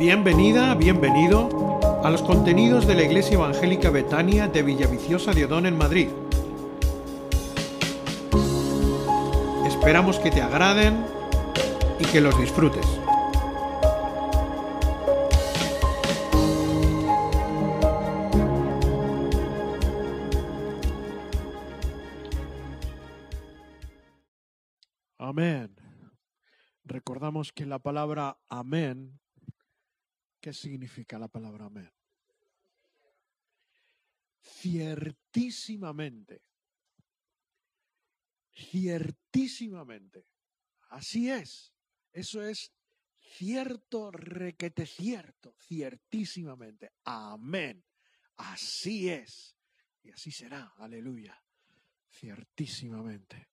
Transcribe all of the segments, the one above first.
Bienvenida, bienvenido a los contenidos de la Iglesia Evangélica Betania de Villaviciosa de Odón en Madrid. Esperamos que te agraden y que los disfrutes. Amén. Recordamos que la palabra amén, ¿qué significa la palabra amén? Ciertísimamente. Ciertísimamente. Así es. Eso es cierto, requete cierto, ciertísimamente. Amén. Así es. Y así será. Aleluya. Ciertísimamente.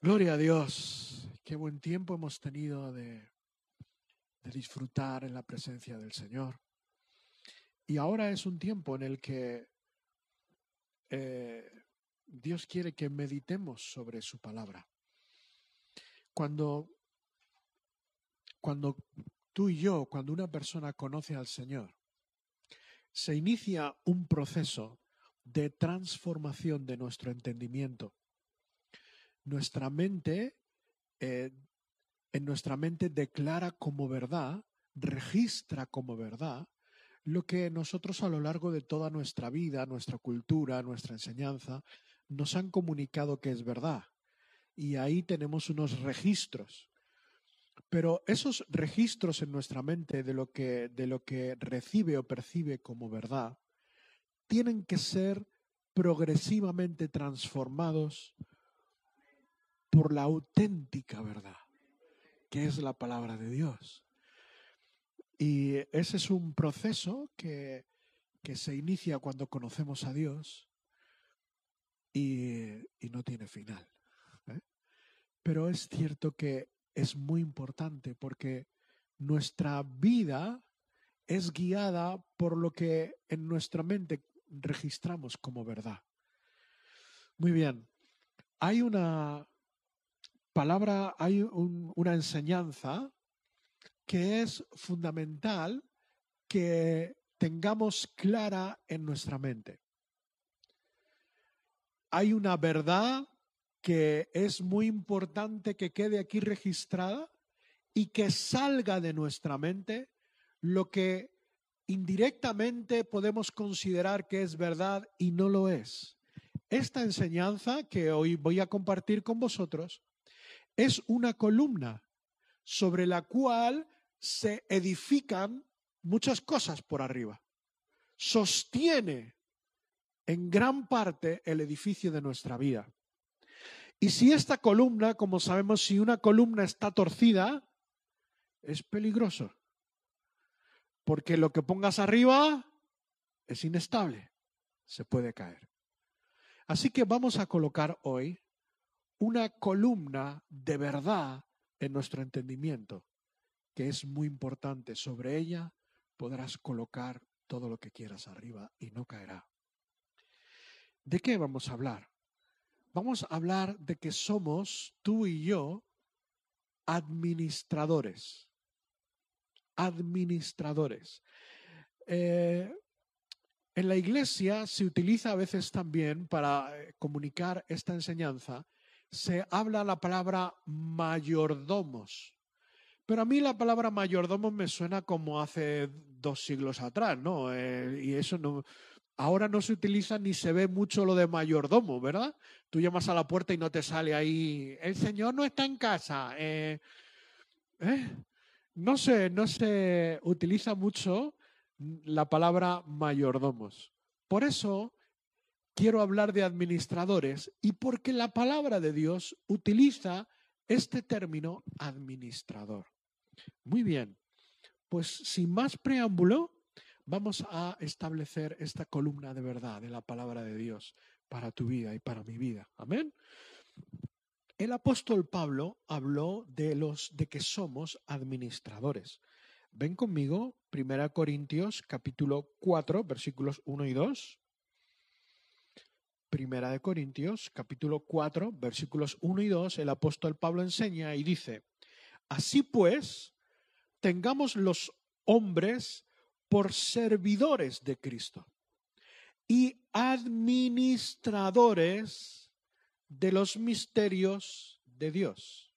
Gloria a Dios. Qué buen tiempo hemos tenido de, de, disfrutar en la presencia del Señor. Y ahora es un tiempo en el que eh, Dios quiere que meditemos sobre su palabra. Cuando, cuando tú y yo, cuando una persona conoce al Señor, se inicia un proceso de transformación de nuestro entendimiento nuestra mente, eh, en nuestra mente declara como verdad, registra como verdad lo que nosotros a lo largo de toda nuestra vida, nuestra cultura, nuestra enseñanza, nos han comunicado que es verdad. Y ahí tenemos unos registros. Pero esos registros en nuestra mente de lo que, de lo que recibe o percibe como verdad, tienen que ser progresivamente transformados por la auténtica verdad, es la palabra de Dios. Y ese es un proceso que, que se inicia cuando conocemos a Dios y, y no tiene final. ¿eh? Pero es cierto que es muy importante porque nuestra vida es guiada por lo que en nuestra mente registramos como verdad. Muy bien, hay una, palabra hay una enseñanza que es fundamental que tengamos clara en nuestra mente. Hay una verdad que es muy importante que quede aquí registrada y que salga de nuestra mente lo que indirectamente podemos considerar que es verdad y no lo es. Esta enseñanza que hoy voy a compartir con vosotros es una columna sobre la cual se edifican muchas cosas por arriba. Sostiene en gran parte el edificio de nuestra vida. Y si esta columna, como sabemos, si una columna está torcida, es peligroso. Porque lo que pongas arriba es inestable, se puede caer. Así que vamos a colocar hoy una columna de verdad en nuestro entendimiento, que es muy importante. Sobre ella podrás colocar todo lo que quieras arriba y no caerá. ¿De qué vamos a hablar? Vamos a hablar de que somos, tú y yo, administradores. Administradores. Eh, en la iglesia se utiliza a veces también para eh, comunicar esta enseñanza se habla la palabra mayordomos. Pero a mí la palabra mayordomos me suena como hace dos siglos atrás, ¿no? Eh, y eso no. Ahora no se utiliza ni se ve mucho lo de mayordomo, ¿verdad? Tú llamas a la puerta y no te sale ahí, el señor no está en casa. Eh, ¿eh? No no se utiliza mucho la palabra mayordomos. Por eso quiero hablar de administradores y porque la palabra de Dios utiliza este término administrador. Muy bien, pues sin más preámbulo, vamos a establecer esta columna de verdad de la palabra de Dios para tu vida y para mi vida. Amén. El apóstol Pablo habló de los de que somos administradores. Ven conmigo, 1 Corintios capítulo 4, versículos 1 y 2. Primera de Corintios, capítulo 4, versículos 1 y 2, el apóstol Pablo enseña y dice, así pues, tengamos los hombres por servidores de Cristo y administradores de los misterios de Dios.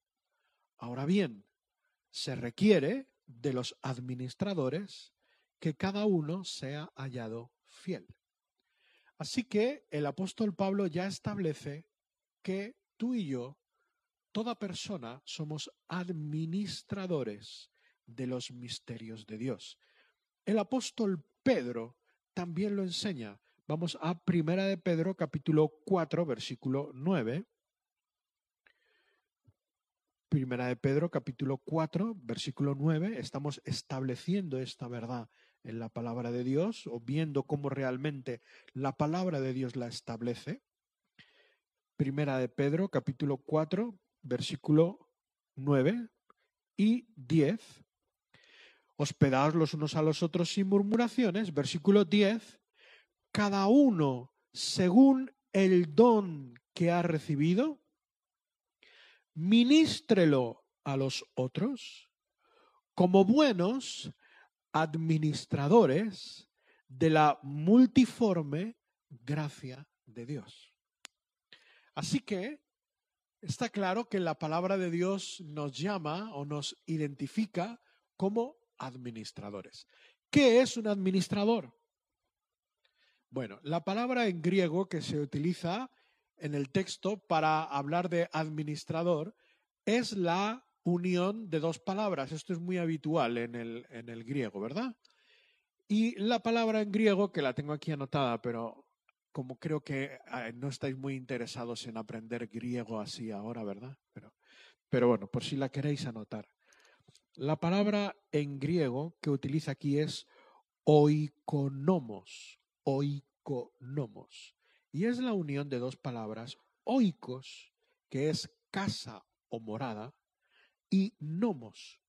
Ahora bien, se requiere de los administradores que cada uno sea hallado fiel. Así que el apóstol Pablo ya establece que tú y yo, toda persona, somos administradores de los misterios de Dios. El apóstol Pedro también lo enseña. Vamos a Primera de Pedro capítulo 4 versículo 9. Primera de Pedro capítulo 4 versículo 9. Estamos estableciendo esta verdad en la palabra de Dios o viendo cómo realmente la palabra de Dios la establece. Primera de Pedro capítulo 4 versículo 9 y 10 hospedaos los unos a los otros sin murmuraciones. Versículo 10, cada uno según el don que ha recibido, ministrelo a los otros como buenos administradores de la multiforme gracia de Dios. Así que está claro que la palabra de Dios nos llama o nos identifica como administradores. ¿Qué es un administrador? Bueno, la palabra en griego que se utiliza en el texto para hablar de administrador es la unión de dos palabras. Esto es muy habitual en el, en el griego, ¿verdad? Y la palabra en griego, que la tengo aquí anotada, pero como creo que eh, no estáis muy interesados en aprender griego así ahora, ¿verdad? Pero, pero bueno, por si la queréis anotar. La palabra en griego que utiliza aquí es oikonomos, oikonomos. Y es la unión de dos palabras, oikos, que es casa o morada, y nomos.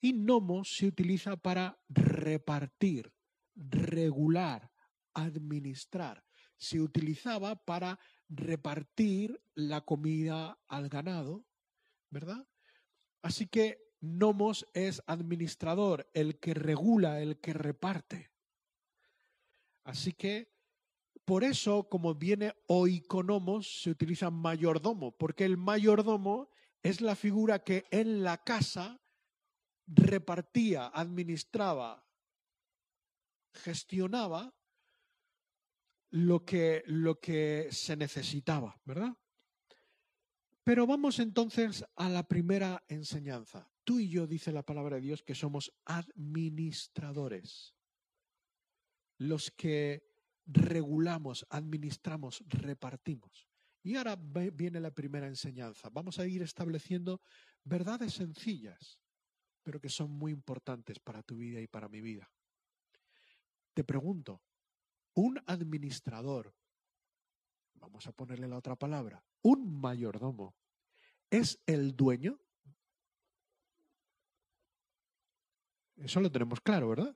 Y nomos se utiliza para repartir, regular, administrar. Se utilizaba para repartir la comida al ganado, ¿verdad? Así que Nomos es administrador, el que regula, el que reparte. Así que por eso, como viene oikonomos, se utiliza mayordomo, porque el mayordomo es la figura que en la casa repartía, administraba, gestionaba lo que, lo que se necesitaba, ¿verdad? Pero vamos entonces a la primera enseñanza. Tú y yo, dice la palabra de Dios, que somos administradores. Los que regulamos, administramos, repartimos. Y ahora viene la primera enseñanza. Vamos a ir estableciendo verdades sencillas, pero que son muy importantes para tu vida y para mi vida. Te pregunto, un administrador, vamos a ponerle la otra palabra, un mayordomo, ¿es el dueño? Eso lo tenemos claro, ¿verdad?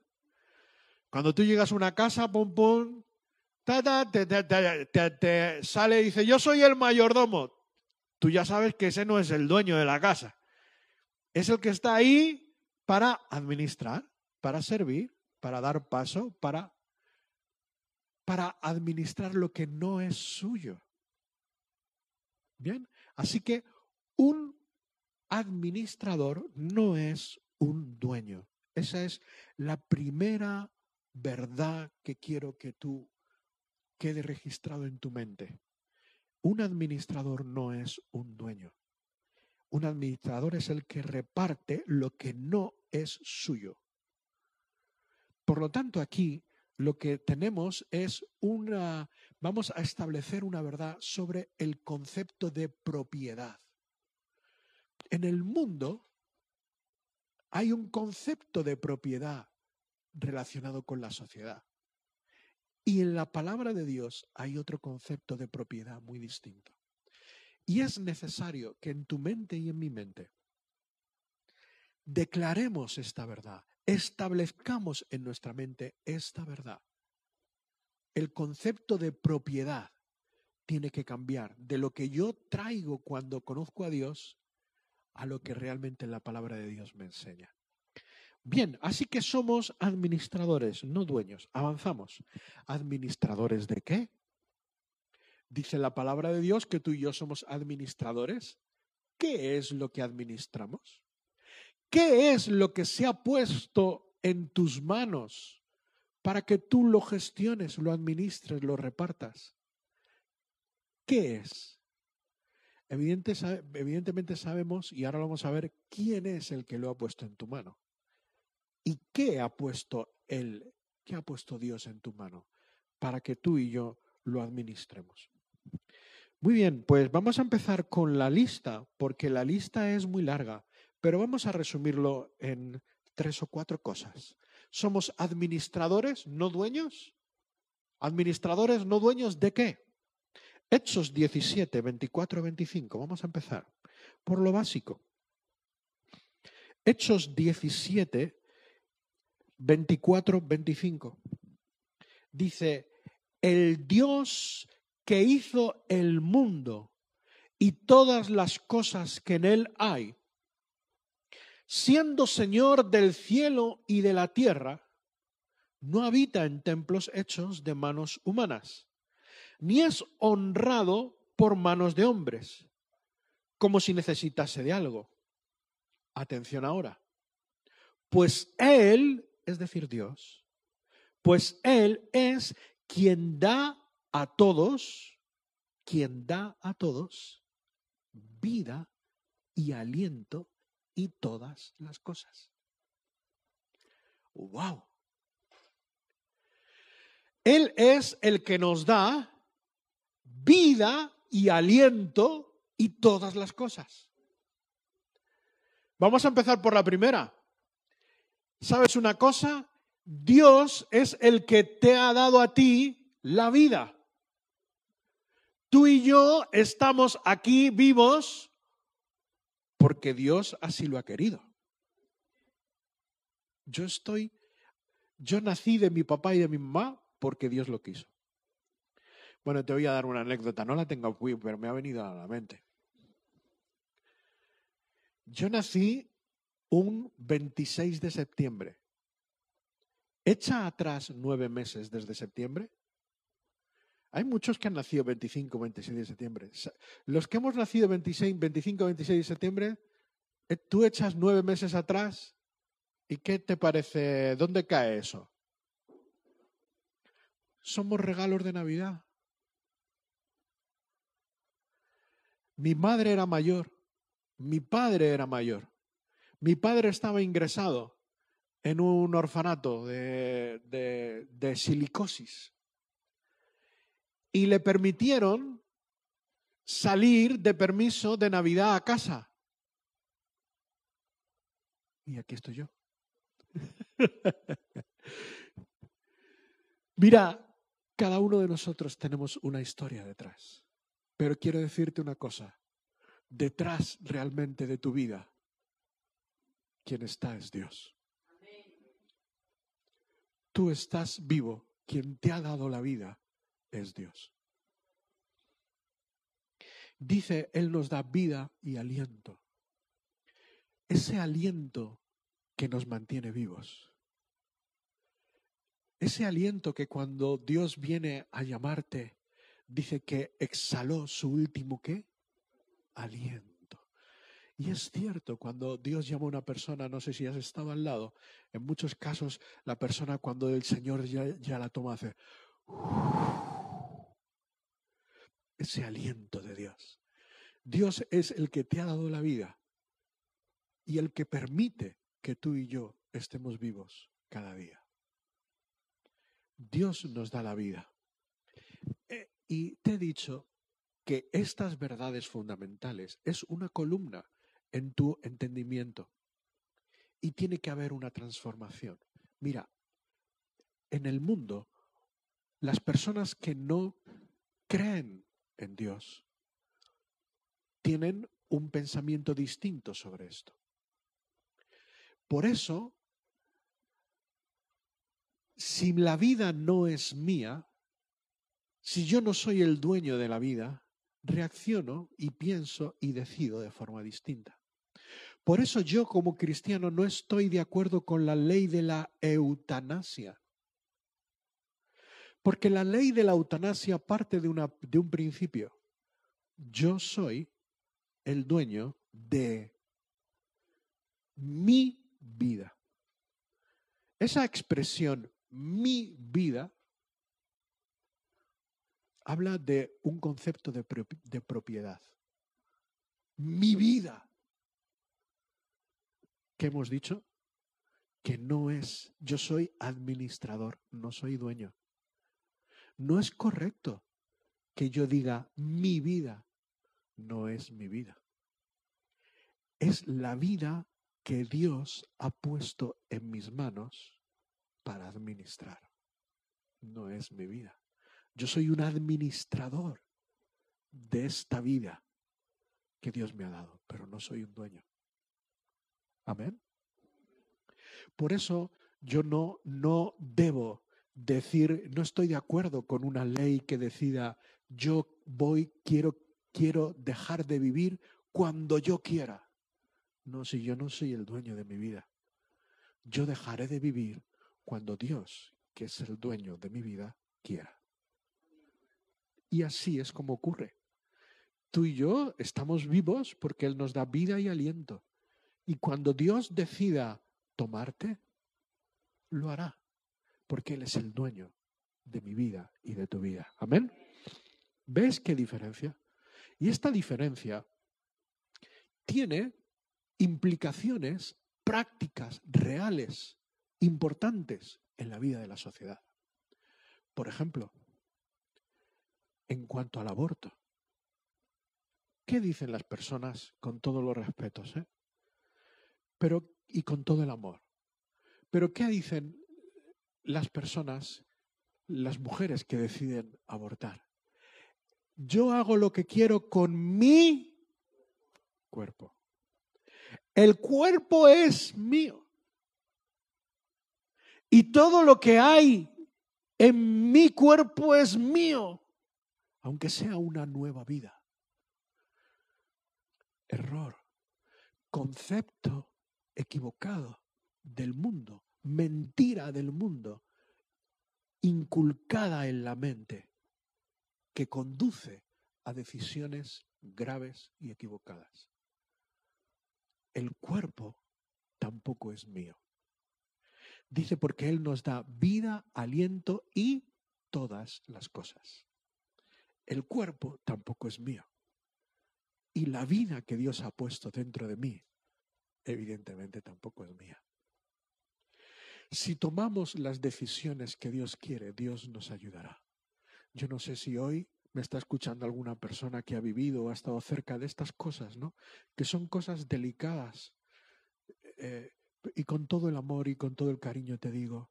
Cuando tú llegas a una casa, te, sale y dice, yo soy el mayordomo. Tú ya sabes que ese no es el dueño de la casa. Es el que está ahí para administrar, para servir, para dar paso, para, para administrar lo que no es suyo. Bien, así que un administrador no es un dueño. Esa es la primera verdad que quiero que tú quede registrado en tu mente. Un administrador no es un dueño. Un administrador es el que reparte lo que no es suyo. Por lo tanto, aquí lo que tenemos es una, vamos a establecer una verdad sobre el concepto de propiedad. En el mundo hay un concepto de propiedad relacionado con la sociedad. Y en la palabra de Dios hay otro concepto de propiedad muy distinto. Y es necesario que en tu mente y en mi mente declaremos esta verdad, establezcamos en nuestra mente esta verdad. El concepto de propiedad tiene que cambiar de lo que yo traigo cuando conozco a Dios a lo que realmente la palabra de Dios me enseña. Bien, así que somos administradores, no dueños. Avanzamos. ¿Administradores de qué? Dice la palabra de Dios que tú y yo somos administradores. ¿Qué es lo que administramos? ¿Qué es lo que se ha puesto en tus manos para que tú lo gestiones, lo administres, lo repartas? ¿Qué es? evidentemente sabemos, y ahora vamos a ver, quién es el que lo ha puesto en tu mano. ¿Y qué ha puesto Él, qué ha puesto Dios en tu mano para que tú y yo lo administremos? Muy bien, pues vamos a empezar con la lista, porque la lista es muy larga, pero vamos a resumirlo en tres o cuatro cosas. Somos administradores, no dueños. Administradores, no dueños de qué? Hechos 17, 24, 25. Vamos a empezar por lo básico. Hechos 17, 24, 25. Dice, el Dios que hizo el mundo y todas las cosas que en él hay, siendo Señor del cielo y de la tierra, no habita en templos hechos de manos humanas, ni es honrado por manos de hombres, como si necesitase de algo. Atención ahora. Pues Él es decir, Dios, pues Él es quien da a todos, quien da a todos vida y aliento y todas las cosas. ¡Wow! Él es el que nos da vida y aliento y todas las cosas. Vamos a empezar por la primera. ¿Sabes una cosa? Dios es el que te ha dado a ti la vida. Tú y yo estamos aquí vivos porque Dios así lo ha querido. Yo estoy, yo nací de mi papá y de mi mamá porque Dios lo quiso. Bueno, te voy a dar una anécdota, no la tengo aquí, pero me ha venido a la mente. Yo nací un 26 de septiembre. Echa atrás nueve meses desde septiembre. Hay muchos que han nacido 25, 26 de septiembre. Los que hemos nacido 26, 25, 26 de septiembre, eh, tú echas nueve meses atrás y ¿qué te parece? ¿Dónde cae eso? Somos regalos de Navidad. Mi madre era mayor, mi padre era mayor. Mi padre estaba ingresado en un orfanato de, de, silicosis y le permitieron salir de permiso de Navidad a casa. Y aquí estoy yo. Mira, cada uno de nosotros tenemos una historia detrás. Pero quiero decirte una cosa. Detrás realmente de tu vida quien está es Dios. Tú estás vivo, quien te ha dado la vida es Dios. Dice, Él nos da vida y aliento. Ese aliento que nos mantiene vivos. Ese aliento que cuando Dios viene a llamarte, dice que exhaló su último qué? Aliento. Y es cierto, cuando Dios llama a una persona, no sé si has estado al lado, en muchos casos la persona cuando el Señor ya, la toma hace ese aliento de Dios. Dios es el que te ha dado la vida y el que permite que tú y yo estemos vivos cada día. Dios nos da la vida. Eh, y te he dicho que estas verdades fundamentales es una columna en tu entendimiento. Y tiene que haber una transformación. Mira, en el mundo, las personas que no creen en Dios tienen un pensamiento distinto sobre esto. Por eso, si la vida no es mía, si yo no soy el dueño de la vida, reacciono y pienso y decido de forma distinta. Por eso yo como cristiano no estoy de acuerdo con la ley de la eutanasia. Porque la ley de la eutanasia parte de, de un principio. Yo soy el dueño de mi vida. Esa expresión, mi vida, habla de un concepto de propiedad. Mi vida. ¿Qué hemos dicho? Que no es, yo soy administrador, no soy dueño. No es correcto que yo diga mi vida, no es mi vida. Es la vida que Dios ha puesto en mis manos para administrar. No es mi vida. Yo soy un administrador de esta vida que Dios me ha dado, pero no soy un dueño. Amén. Por eso yo no, no debo decir, no estoy de acuerdo con una ley que decida, yo voy, quiero, quiero dejar de vivir cuando yo quiera. No, si yo no soy el dueño de mi vida. Yo dejaré de vivir cuando Dios, que es el dueño de mi vida, quiera. Y así es como ocurre. Tú y yo estamos vivos porque Él nos da vida y aliento. Y cuando Dios decida tomarte, lo hará, porque Él es el dueño de mi vida y de tu vida. Amén. ¿Ves qué diferencia? Y esta diferencia tiene implicaciones prácticas, reales, importantes en la vida de la sociedad. Por ejemplo, en cuanto al aborto. ¿Qué dicen las personas con todos los respetos? Eh? Pero y con todo el amor. Pero ¿qué dicen las personas, las mujeres que deciden abortar? Yo hago lo que quiero con mi cuerpo. El cuerpo es mío. Y todo lo que hay en mi cuerpo es mío, aunque sea una nueva vida. Error. Concepto equivocado del mundo, mentira del mundo, inculcada en la mente, que conduce a decisiones graves y equivocadas. El cuerpo tampoco es mío. Dice porque Él nos da vida, aliento y todas las cosas. El cuerpo tampoco es mío. Y la vida que Dios ha puesto dentro de mí evidentemente tampoco es mía. Si tomamos las decisiones que Dios quiere, Dios nos ayudará. Yo no sé si hoy me está escuchando alguna persona que ha vivido o ha estado cerca de estas cosas, ¿no? Que son cosas delicadas. Eh, y con todo el amor y con todo el cariño te digo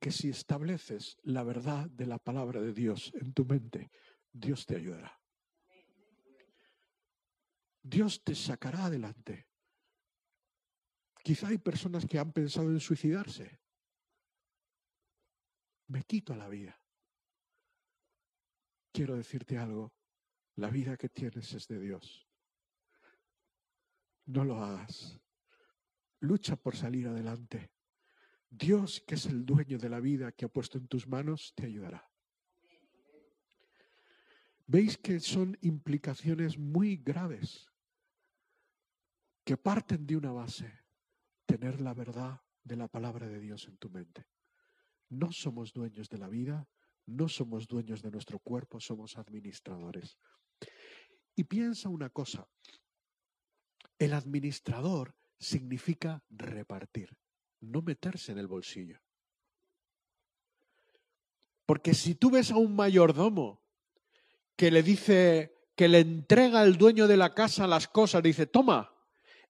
que si estableces la verdad de la palabra de Dios en tu mente, Dios te ayudará. Dios te sacará adelante. Quizá hay personas que han pensado en suicidarse. Me quito la vida. Quiero decirte algo. La vida que tienes es de Dios. No lo hagas. Lucha por salir adelante. Dios, que es el dueño de la vida que ha puesto en tus manos, te ayudará. Veis que son implicaciones muy graves que parten de una base tener la verdad de la palabra de Dios en tu mente. No somos dueños de la vida, no somos dueños de nuestro cuerpo, somos administradores. Y piensa una cosa, el administrador significa repartir, no meterse en el bolsillo. Porque si tú ves a un mayordomo que le dice, que le entrega al dueño de la casa las cosas, dice, toma,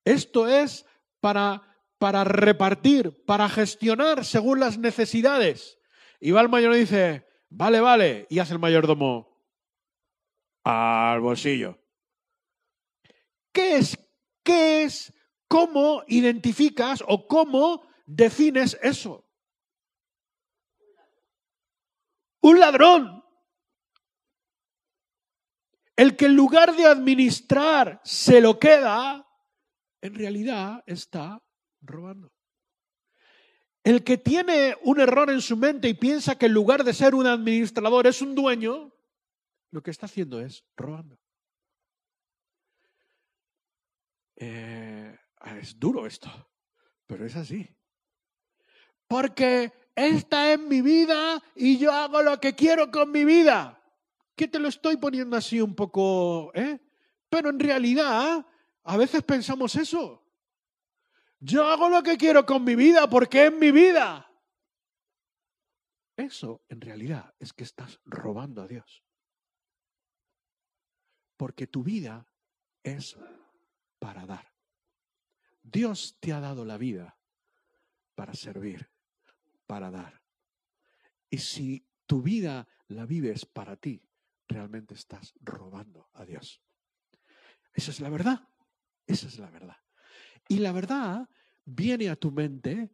esto es para para repartir, para gestionar según las necesidades. Y va el mayor dice, vale, vale, y hace el mayordomo al bolsillo. ¿Qué es? ¿Qué es? ¿Cómo identificas o cómo defines eso? Un ladrón. El que en lugar de administrar se lo queda, en realidad está robando. El que tiene un error en su mente y piensa que en lugar de ser un administrador es un dueño, lo que está haciendo es robando. Eh, es duro esto, pero es así. Porque esta es mi vida y yo hago lo que quiero con mi vida. ¿Qué te lo estoy poniendo así un poco? Eh? Pero en realidad, a veces pensamos eso. Yo hago lo que quiero con mi vida porque es mi vida. Eso en realidad es que estás robando a Dios. Porque tu vida es para dar. Dios te ha dado la vida para servir, para dar. Y si tu vida la vives para ti, realmente estás robando a Dios. Esa es la verdad. Esa es la verdad. Y la verdad viene a tu mente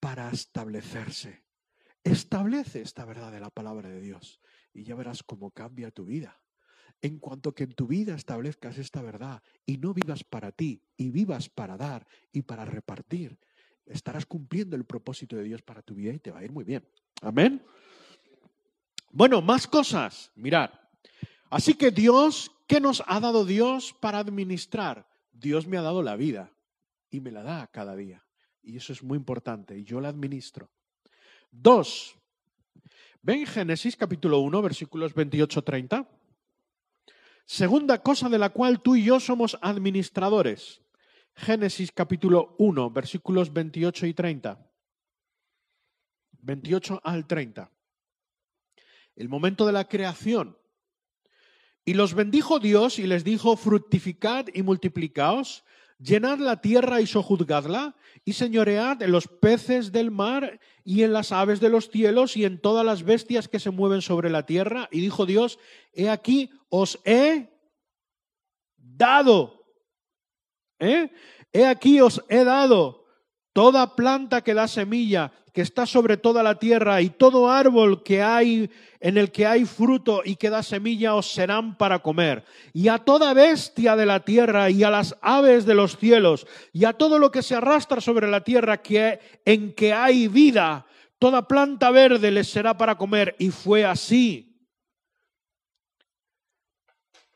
para establecerse. Establece esta verdad de la palabra de Dios y ya verás cómo cambia tu vida. En cuanto que en tu vida establezcas esta verdad y no vivas para ti y vivas para dar y para repartir, estarás cumpliendo el propósito de Dios para tu vida y te va a ir muy bien. Amén. Bueno, más cosas. Mirad. Así que Dios, ¿qué nos ha dado Dios para administrar? Dios me ha dado la vida y me la da cada día. Y eso es muy importante y yo la administro. Dos, ven Génesis capítulo 1, versículos 28-30. Segunda cosa de la cual tú y yo somos administradores. Génesis capítulo 1, versículos 28 y 30. 28 al 30. El momento de la creación. Y los bendijo Dios y les dijo, fructificad y multiplicaos, llenad la tierra y sojuzgadla, y señoread en los peces del mar y en las aves de los cielos y en todas las bestias que se mueven sobre la tierra. Y dijo Dios, he aquí, os he dado. ¿eh? He aquí, os he dado toda planta que da semilla que está sobre toda la tierra y todo árbol que hay en el que hay fruto y que da semilla os serán para comer. Y a toda bestia de la tierra y a las aves de los cielos y a todo lo que se arrastra sobre la tierra que, en que hay vida, toda planta verde les será para comer. Y fue así.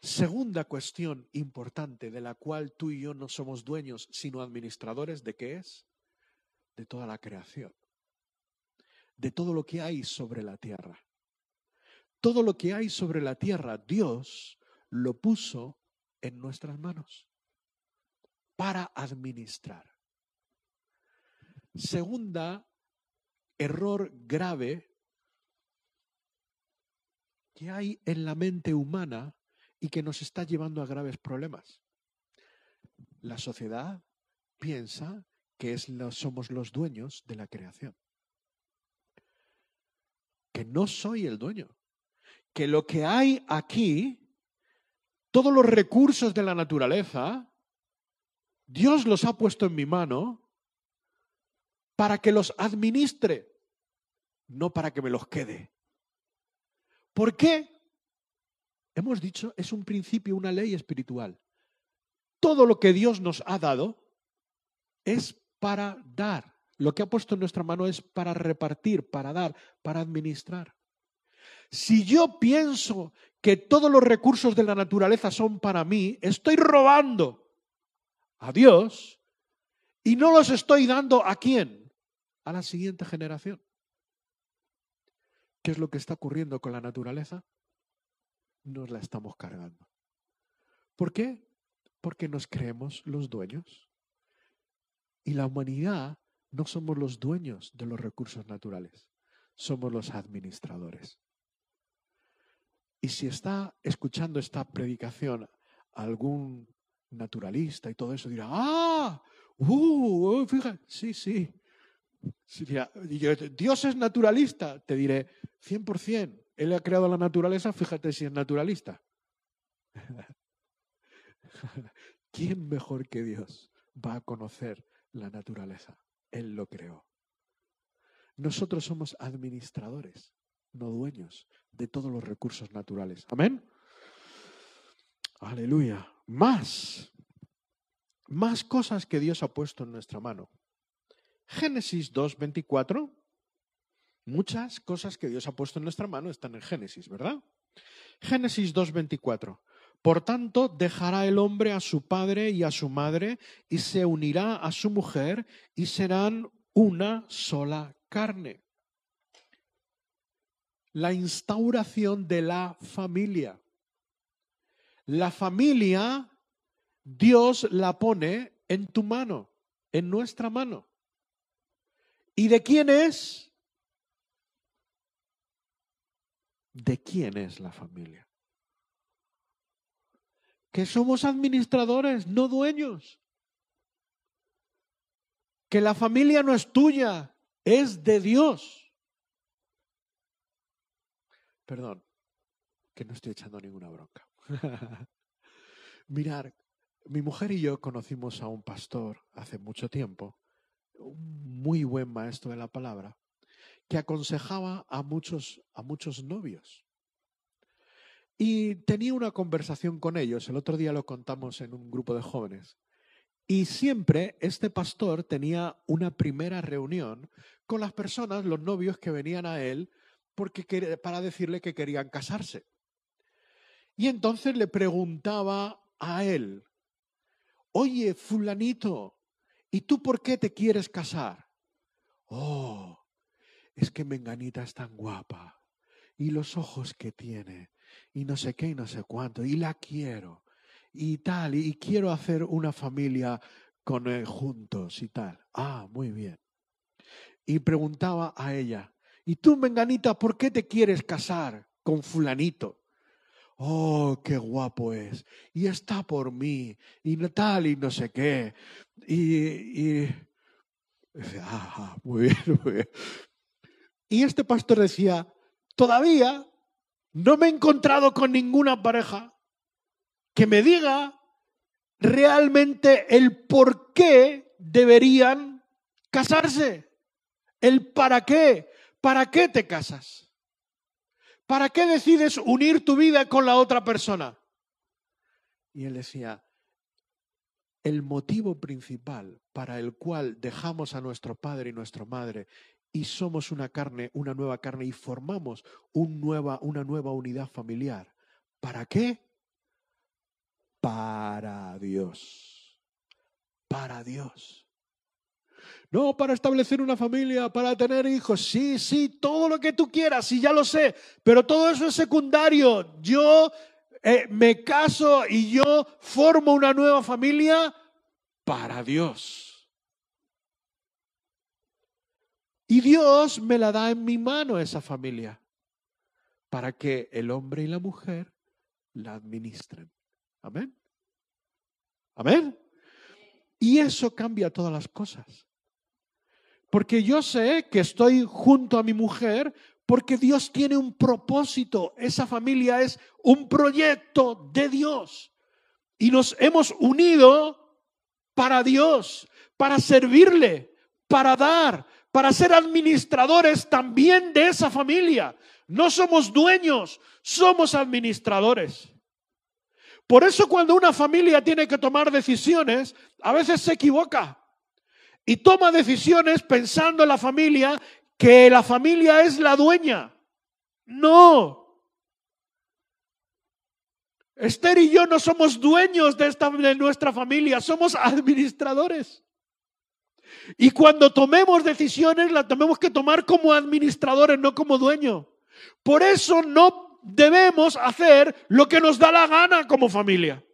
Segunda cuestión importante de la cual tú y yo no somos dueños, sino administradores de qué es? De toda la creación de todo lo que hay sobre la tierra. Todo lo que hay sobre la tierra, Dios lo puso en nuestras manos para administrar. Segunda, error grave que hay en la mente humana y que nos está llevando a graves problemas. La sociedad piensa que es somos los dueños de la creación que no soy el dueño, que lo que hay aquí, todos los recursos de la naturaleza, Dios los ha puesto en mi mano para que los administre, no para que me los quede. ¿Por qué? Hemos dicho, es un principio, una ley espiritual. Todo lo que Dios nos ha dado es para dar. Lo que ha puesto en nuestra mano es para repartir, para dar, para administrar. Si yo pienso que todos los recursos de la naturaleza son para mí, estoy robando a Dios y no los estoy dando a quién? A la siguiente generación. ¿Qué es lo que está ocurriendo con la naturaleza? Nos la estamos cargando. ¿Por qué? Porque nos creemos los dueños. Y la humanidad no somos los dueños de los recursos naturales, somos los administradores. Y si está escuchando esta predicación algún naturalista y todo eso, dirá, ah, uh, fíjate, sí, sí. Dios es naturalista, te diré, 100%, Él ha creado la naturaleza, fíjate si es naturalista. ¿Quién mejor que Dios va a conocer la naturaleza? Él lo creó. Nosotros somos administradores, no dueños de todos los recursos naturales. Amén. Aleluya. Más. más cosas que Dios ha puesto en nuestra mano. Génesis 2.24, muchas cosas que Dios ha puesto en nuestra mano están en Génesis, ¿verdad? Génesis 2.24. Por tanto, dejará el hombre a su padre y a su madre y se unirá a su mujer y serán una sola carne. La instauración de la familia. La familia, Dios la pone en tu mano, en nuestra mano. ¿Y de quién es? ¿De quién es la familia? Que somos administradores, no dueños. Que la familia no es tuya, es de Dios. Perdón, que no estoy echando ninguna bronca. Mirar, mi mujer y yo conocimos a un pastor hace mucho tiempo, un muy buen maestro de la palabra, que aconsejaba a muchos, a muchos novios. Y tenía una conversación con ellos, el otro día lo contamos en un grupo de jóvenes. Y siempre este pastor tenía una primera reunión con las personas, los novios que venían a él, porque para decirle que querían casarse. Y entonces le preguntaba a él, oye, fulanito, ¿y tú por qué te quieres casar? Oh, es que Menganita es tan guapa y los ojos que tiene y no sé qué y no sé cuánto, y la quiero, y tal, y quiero hacer una familia con él juntos y tal. Ah, muy bien. Y preguntaba a ella, ¿y tú, Menganita, por qué te quieres casar con fulanito? Oh, qué guapo es. Y está por mí. Y tal, y no sé qué. Y, y ah, muy bien, muy bien. Y este pastor decía, todavía no me he encontrado con ninguna pareja que me diga realmente el por qué deberían casarse. El para qué. ¿Para qué te casas? ¿Para qué decides unir tu vida con la otra persona? Y él decía, el motivo principal para el cual dejamos a nuestro padre y nuestra madre y somos una carne, una nueva carne y formamos un nueva, una nueva unidad familiar. ¿Para qué? Para Dios. Para Dios. No para establecer una familia, para tener hijos. Sí, sí, todo lo que tú quieras, sí, ya lo sé. Pero todo eso es secundario. Yo eh, me caso y yo formo una nueva familia para Dios. Y Dios me la da en mi mano esa familia para que el hombre y la mujer la administren. Amén. Amén. Y eso cambia todas las cosas. Porque yo sé que estoy junto a mi mujer porque Dios tiene un propósito. Esa familia es un proyecto de Dios. Y nos hemos unido para Dios, para servirle, para dar, para ser administradores también de esa familia. No somos dueños, somos administradores. Por eso cuando una familia tiene que tomar decisiones, a veces se equivoca y toma decisiones pensando en la familia que la familia es la dueña. No. Esther y yo no somos dueños de, esta, de nuestra familia, somos administradores. Y cuando tomemos decisiones, las tenemos que tomar como administradores, no como dueños. Por eso no debemos hacer lo que nos da la gana como familia.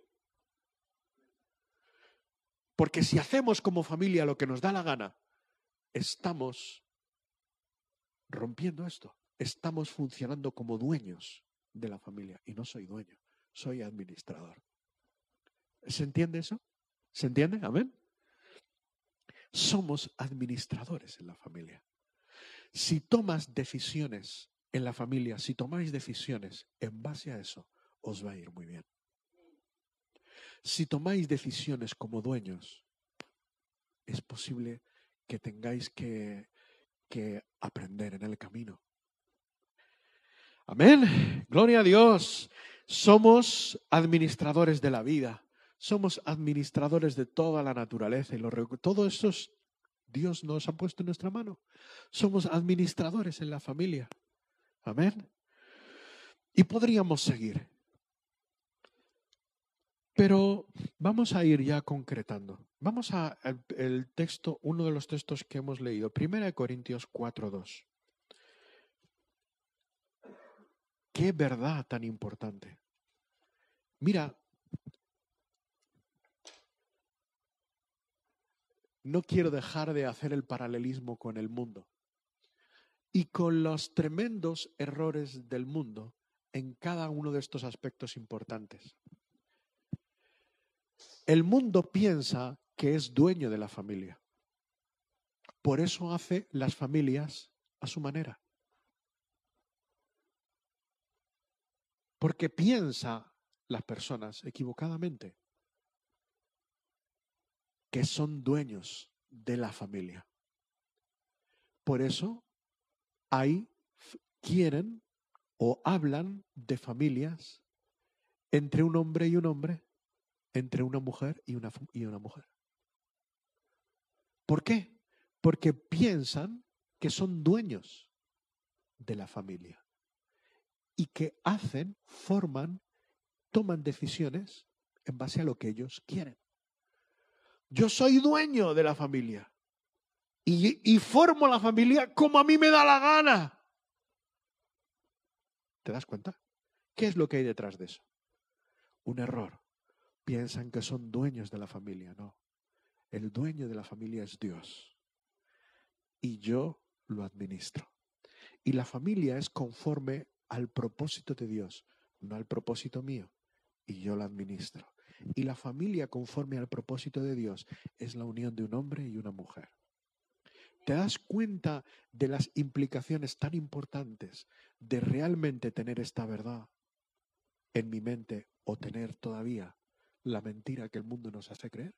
Porque si hacemos como familia lo que nos da la gana, estamos rompiendo esto. Estamos funcionando como dueños de la familia. Y no soy dueño, soy administrador. ¿Se entiende eso? ¿Se entiende? Amén somos administradores en la familia. Si tomas decisiones en la familia, si tomáis decisiones en base a eso, os va a ir muy bien. Si tomáis decisiones como dueños, es posible que tengáis que, que aprender en el camino. Amén. Gloria a Dios. Somos administradores de la vida. Somos administradores de toda la naturaleza y todo eso Dios nos ha puesto en nuestra mano. Somos administradores en la familia. Amén. Y podríamos seguir. Pero vamos a ir ya concretando. Vamos a el, texto, uno de los textos que hemos leído, 1 Corintios 4.2. Qué verdad tan importante. Mira, no quiero dejar de hacer el paralelismo con el mundo y con los tremendos errores del mundo en cada uno de estos aspectos importantes. El mundo piensa que es dueño de la familia. Por eso hace las familias a su manera. Porque piensa las personas equivocadamente que son dueños de la familia. Por eso hay, quieren o hablan de familias entre un hombre y un hombre, entre una mujer y una, y una mujer. ¿Por qué? Porque piensan que son dueños de la familia y que hacen, forman, toman decisiones en base a lo que ellos quieren. Yo soy dueño de la familia y, formo la familia como a mí me da la gana. ¿Te das cuenta? ¿Qué es lo que hay detrás de eso? Un error. Piensan que son dueños de la familia. No. El dueño de la familia es Dios. Y yo lo administro. Y la familia es conforme al propósito de Dios, no al propósito mío. Y yo la administro. Y la familia conforme al propósito de Dios es la unión de un hombre y una mujer. ¿Te das cuenta de las implicaciones tan importantes de realmente tener esta verdad en mi mente o tener todavía la mentira que el mundo nos hace creer?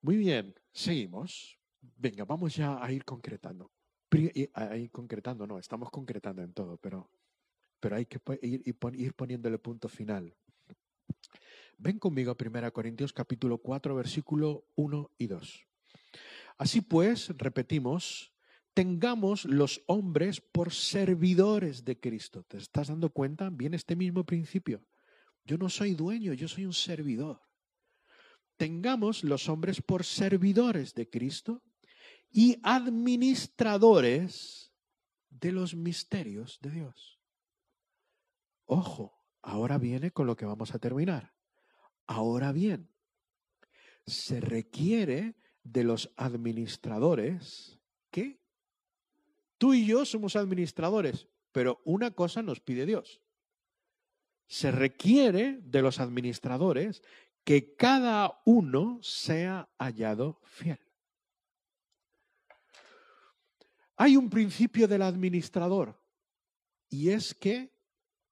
Muy bien, seguimos. Venga, vamos ya a ir concretando. A ir concretando, no, estamos concretando en todo, pero, pero hay que ir, ir poniéndole punto final. Ven conmigo a 1 Corintios capítulo 4, versículo 1 y 2. Así pues, repetimos, tengamos los hombres por servidores de Cristo. ¿Te estás dando cuenta? Viene este mismo principio. Yo no soy dueño, yo soy un servidor. Tengamos los hombres por servidores de Cristo y administradores de los misterios de Dios. Ojo, ahora viene con lo que vamos a terminar. Ahora bien, se requiere de los administradores que tú y yo somos administradores, pero una cosa nos pide Dios. Se requiere de los administradores que cada uno sea hallado fiel. Hay un principio del administrador y es que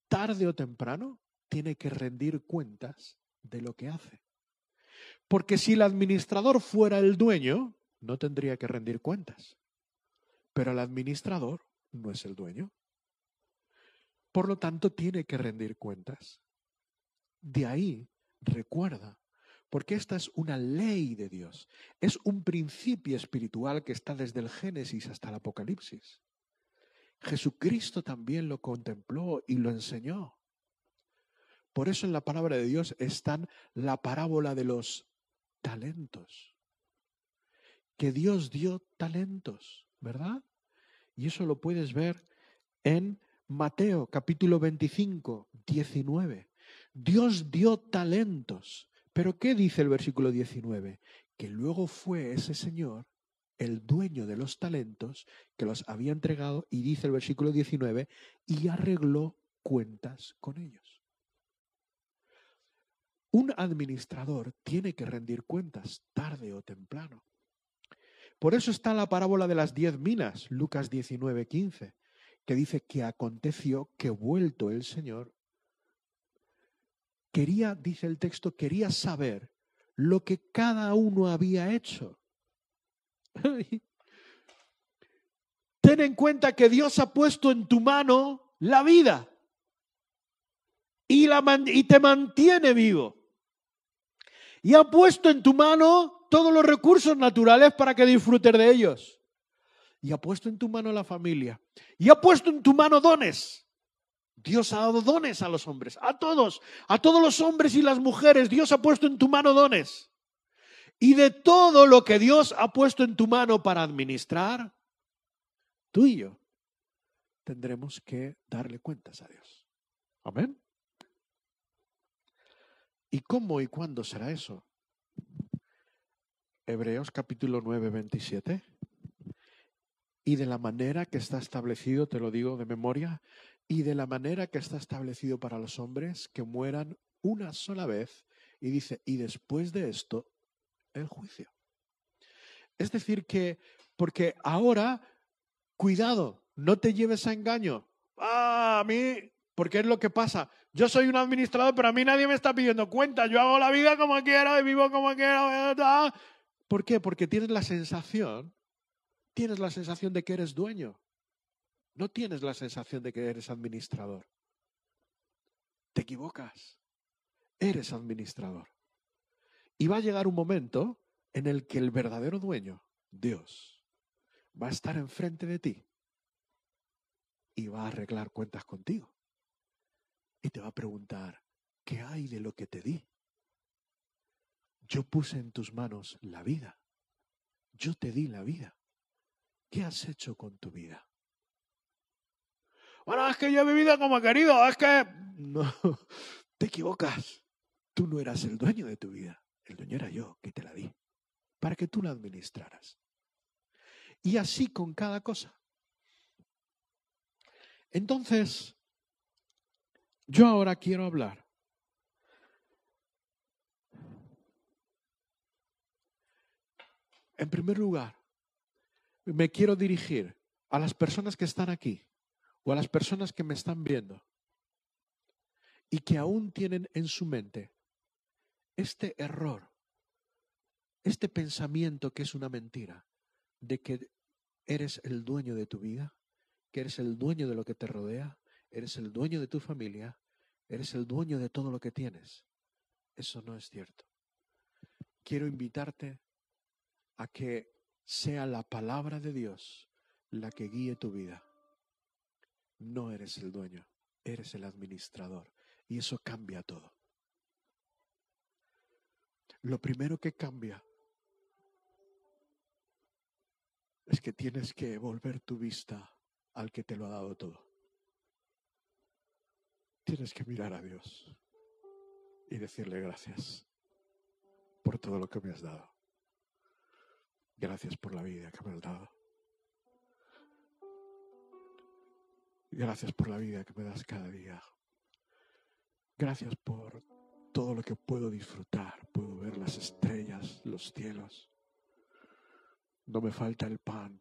tarde o temprano tiene que rendir cuentas de lo que hace. Porque si el administrador fuera el dueño, no tendría que rendir cuentas. Pero el administrador no es el dueño. Por lo tanto, tiene que rendir cuentas. De ahí, recuerda, porque esta es una ley de Dios, es un principio espiritual que está desde el Génesis hasta el Apocalipsis. Jesucristo también lo contempló y lo enseñó. Por eso en la palabra de Dios está la parábola de los talentos. Que Dios dio talentos, ¿verdad? Y eso lo puedes ver en Mateo capítulo 25, 19. Dios dio talentos. Pero ¿qué dice el versículo 19? Que luego fue ese Señor el dueño de los talentos que los había entregado y dice el versículo 19, y arregló cuentas con ellos. Un administrador tiene que rendir cuentas tarde o temprano. Por eso está la parábola de las diez minas, Lucas 19, 15, que dice que aconteció que vuelto el Señor, quería, dice el texto, quería saber lo que cada uno había hecho. Ten en cuenta que Dios ha puesto en tu mano la vida y, la y te mantiene vivo. Y ha puesto en tu mano todos los recursos naturales para que disfrutes de ellos. Y ha puesto en tu mano la familia. Y ha puesto en tu mano dones. Dios ha dado dones a los hombres, a todos, a todos los hombres y las mujeres. Dios ha puesto en tu mano dones. Y de todo lo que Dios ha puesto en tu mano para administrar, tú y yo tendremos que darle cuentas a Dios. Amén. ¿Y cómo y cuándo será eso? Hebreos capítulo 9, 27. Y de la manera que está establecido, te lo digo de memoria, y de la manera que está establecido para los hombres que mueran una sola vez, y dice, y después de esto, el juicio. Es decir, que, porque ahora, cuidado, no te lleves a engaño. Ah, a mí, porque es lo que pasa. Yo soy un administrador, pero a mí nadie me está pidiendo cuenta. Yo hago la vida como quiero y vivo como quiero. ¿Por qué? Porque tienes la sensación, tienes la sensación de que eres dueño. No tienes la sensación de que eres administrador. Te equivocas. Eres administrador. Y va a llegar un momento en el que el verdadero dueño, Dios, va a estar enfrente de ti y va a arreglar cuentas contigo. Y te va a preguntar, ¿qué hay de lo que te di? Yo puse en tus manos la vida. Yo te di la vida. ¿Qué has hecho con tu vida? Bueno, es que yo he vivido como he querido, es que... No, te equivocas. Tú no eras el dueño de tu vida. El dueño era yo que te la di, para que tú la administraras. Y así con cada cosa. Entonces, yo ahora quiero hablar. En primer lugar, me quiero dirigir a las personas que están aquí o a las personas que me están viendo y que aún tienen en su mente este error, este pensamiento que es una mentira, de que eres el dueño de tu vida, que eres el dueño de lo que te rodea, eres el dueño de tu familia, eres el dueño de todo lo que tienes. Eso no es cierto. Quiero invitarte a que sea la palabra de Dios la que guíe tu vida. No eres el dueño, eres el administrador. Y eso cambia todo. Lo primero que cambia es que tienes que volver tu vista al que te lo ha dado todo. Tienes que mirar a Dios y decirle gracias por todo lo que me has dado. Gracias por la vida que me has dado. Gracias por la vida que me das cada día. Gracias por todo lo que puedo disfrutar. Puedo ver las estrellas, los cielos. No me falta el pan.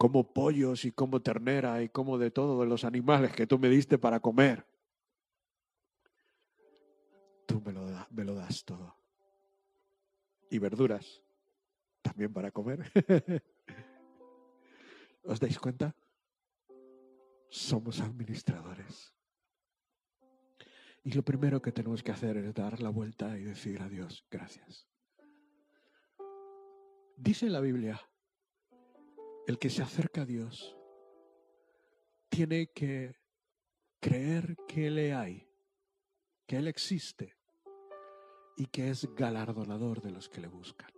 Como pollos y como ternera y como de todos los animales que tú me diste para comer. Tú me lo, me lo das todo y verduras también para comer. ¿Os dais cuenta? Somos administradores. Y lo primero que tenemos que hacer es dar la vuelta y decir a Dios, gracias. Dice la Biblia, el que se acerca a Dios tiene que creer que le hay, que Él existe y que es galardonador de los que le buscan.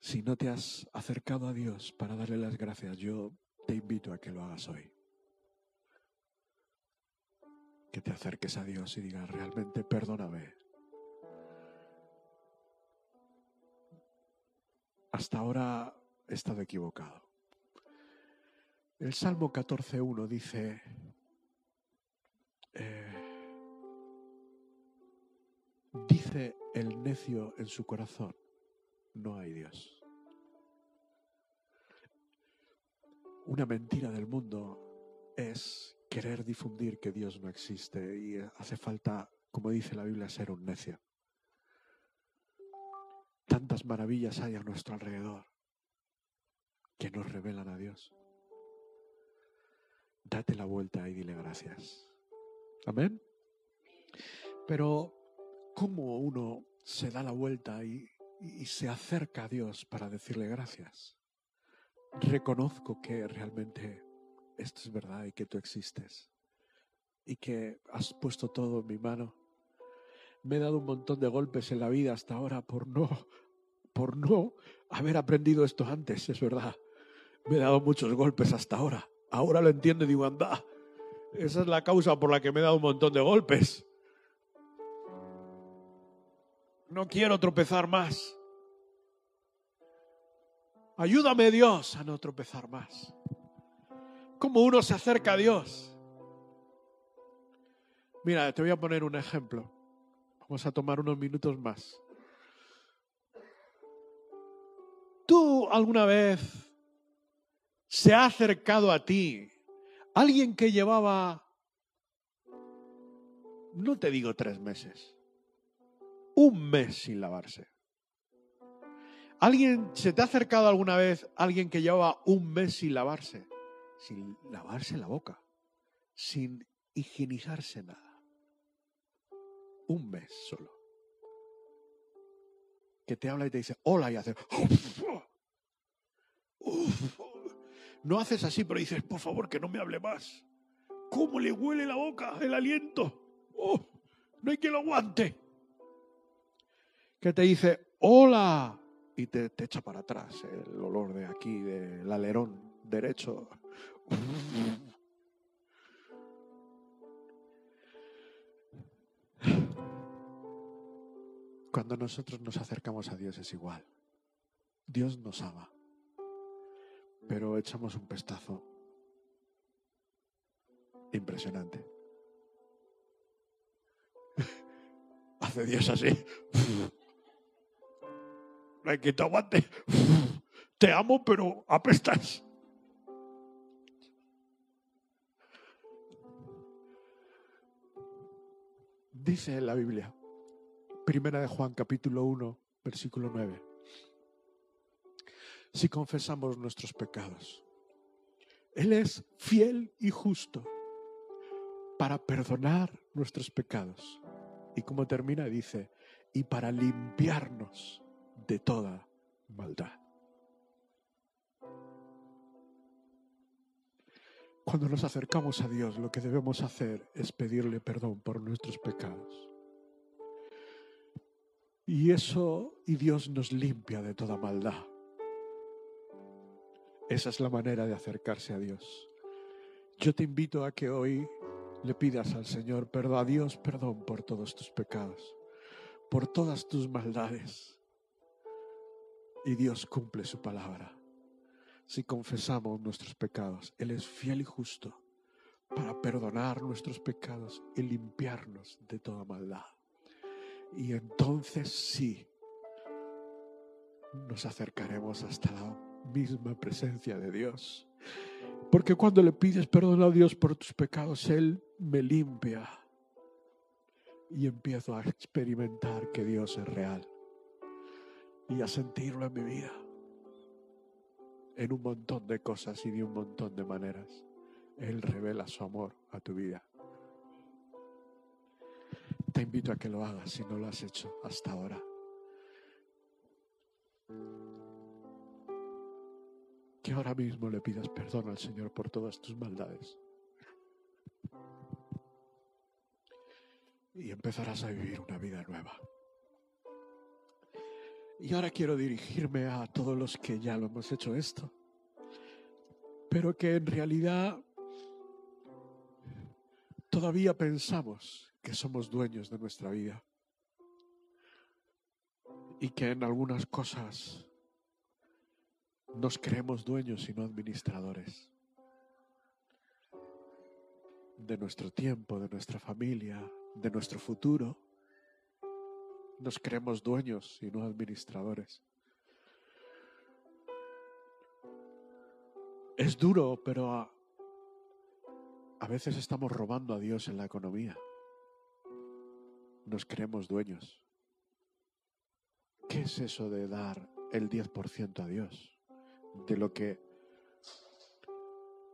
Si no te has acercado a Dios para darle las gracias, yo te invito a que lo hagas hoy. Que te acerques a Dios y digas, realmente perdóname. Hasta ahora he estado equivocado. El Salmo 14.1 dice, eh, Dice el necio en su corazón, no hay Dios. Una mentira del mundo es querer difundir que Dios no existe y hace falta, como dice la Biblia, ser un necio. Tantas maravillas hay a nuestro alrededor que nos revelan a Dios. Date la vuelta y dile gracias. Amén. Pero, ¿cómo uno se da la vuelta y, y se acerca a Dios para decirle gracias? Reconozco que realmente esto es verdad y que tú existes y que has puesto todo en mi mano. Me he dado un montón de golpes en la vida hasta ahora por no, por no haber aprendido esto antes, es verdad. Me he dado muchos golpes hasta ahora. Ahora lo entiendo y digo, anda, esa es la causa por la que me he dado un montón de golpes. No quiero tropezar más. Ayúdame Dios a no tropezar más. ¿Cómo uno se acerca a Dios? Mira, te voy a poner un ejemplo. Vamos a tomar unos minutos más. ¿Tú alguna vez se ha acercado a ti alguien que llevaba, no te digo tres meses, un mes sin lavarse? ¿Alguien se te ha acercado alguna vez alguien que llevaba un mes sin lavarse? Sin lavarse la boca, sin higienizarse nada un mes solo. Que te habla y te dice, hola, y hace... No haces así, pero dices, por favor, que no me hable más. ¿Cómo le huele la boca, el aliento? no hay que lo aguante. Que te dice, hola, y te, te echa para atrás el olor de aquí, del alerón derecho. Cuando nosotros nos acercamos a Dios es igual. Dios nos ama, pero echamos un pestazo impresionante. Hace Dios así. Te aguante. Te amo, pero apestas. Dice la Biblia Primera de Juan capítulo 1, versículo 9. Si confesamos nuestros pecados, Él es fiel y justo para perdonar nuestros pecados. Y como termina, dice, y para limpiarnos de toda maldad. Cuando nos acercamos a Dios, lo que debemos hacer es pedirle perdón por nuestros pecados. Y eso, y Dios nos limpia de toda maldad. Esa es la manera de acercarse a Dios. Yo te invito a que hoy le pidas al Señor perdón, a Dios perdón por todos tus pecados, por todas tus maldades. Y Dios cumple su palabra. Si confesamos nuestros pecados, Él es fiel y justo para perdonar nuestros pecados y limpiarnos de toda maldad. Y entonces sí, nos acercaremos hasta la misma presencia de Dios. Porque cuando le pides perdón a Dios por tus pecados, Él me limpia. Y empiezo a experimentar que Dios es real. Y a sentirlo en mi vida. En un montón de cosas y de un montón de maneras. Él revela su amor a tu vida. Invito a que lo hagas si no lo has hecho hasta ahora. Que ahora mismo le pidas perdón al Señor por todas tus maldades. Y empezarás a vivir una vida nueva. Y ahora quiero dirigirme a todos los que ya lo hemos hecho esto, pero que en realidad todavía pensamos que somos dueños de nuestra vida y que en algunas cosas nos creemos dueños y no administradores de nuestro tiempo, de nuestra familia, de nuestro futuro. Nos creemos dueños y no administradores. Es duro, pero a, veces estamos robando a Dios en la economía nos creemos dueños. ¿Qué es eso de dar el 10% a Dios? De lo que...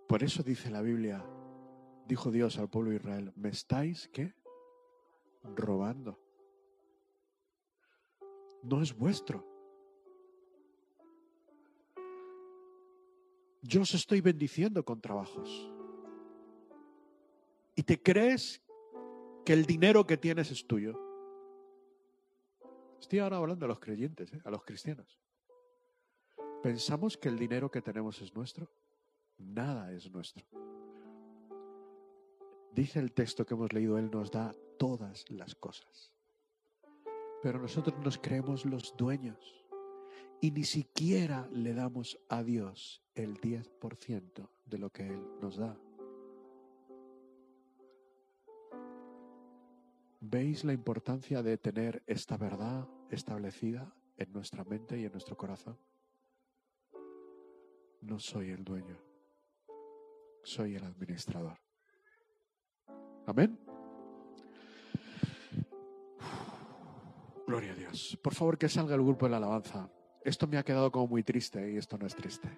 Por eso dice la Biblia, dijo Dios al pueblo de Israel, ¿me estáis qué? robando. No es vuestro. Yo os estoy bendiciendo con trabajos. ¿Y te crees que el dinero que tienes es tuyo? Estoy ahora hablando a los creyentes, ¿eh? a los cristianos. ¿Pensamos que el dinero que tenemos es nuestro? Nada es nuestro. Dice el texto que hemos leído, Él nos da todas las cosas. Pero nosotros nos creemos los dueños y ni siquiera le damos a Dios el 10% de lo que Él nos da. ¿Veis la importancia de tener esta verdad establecida en nuestra mente y en nuestro corazón? No soy el dueño, soy el administrador. Amén. Gloria a Dios. Por favor, que salga el grupo de la alabanza. Esto me ha quedado como muy triste y esto no es triste.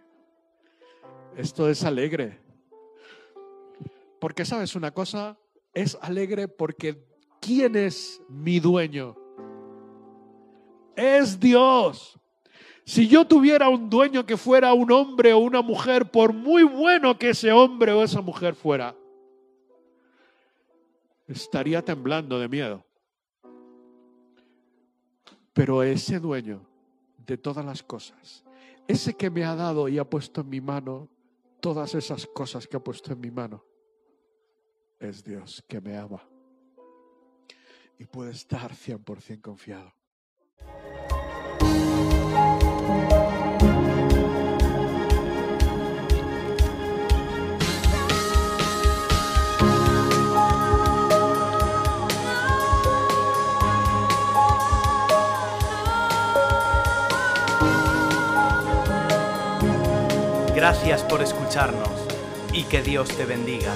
Esto es alegre. Porque sabes una cosa, es alegre porque ¿quién es mi dueño? Es Dios. Si yo tuviera un dueño que fuera un hombre o una mujer, por muy bueno que ese hombre o esa mujer fuera, estaría temblando de miedo. Pero ese dueño de todas las cosas, ese que me ha dado y ha puesto en mi mano todas esas cosas que ha puesto en mi mano, es Dios que me ama. Y puede estar 100% confiado. Gracias por escucharnos y que Dios te bendiga.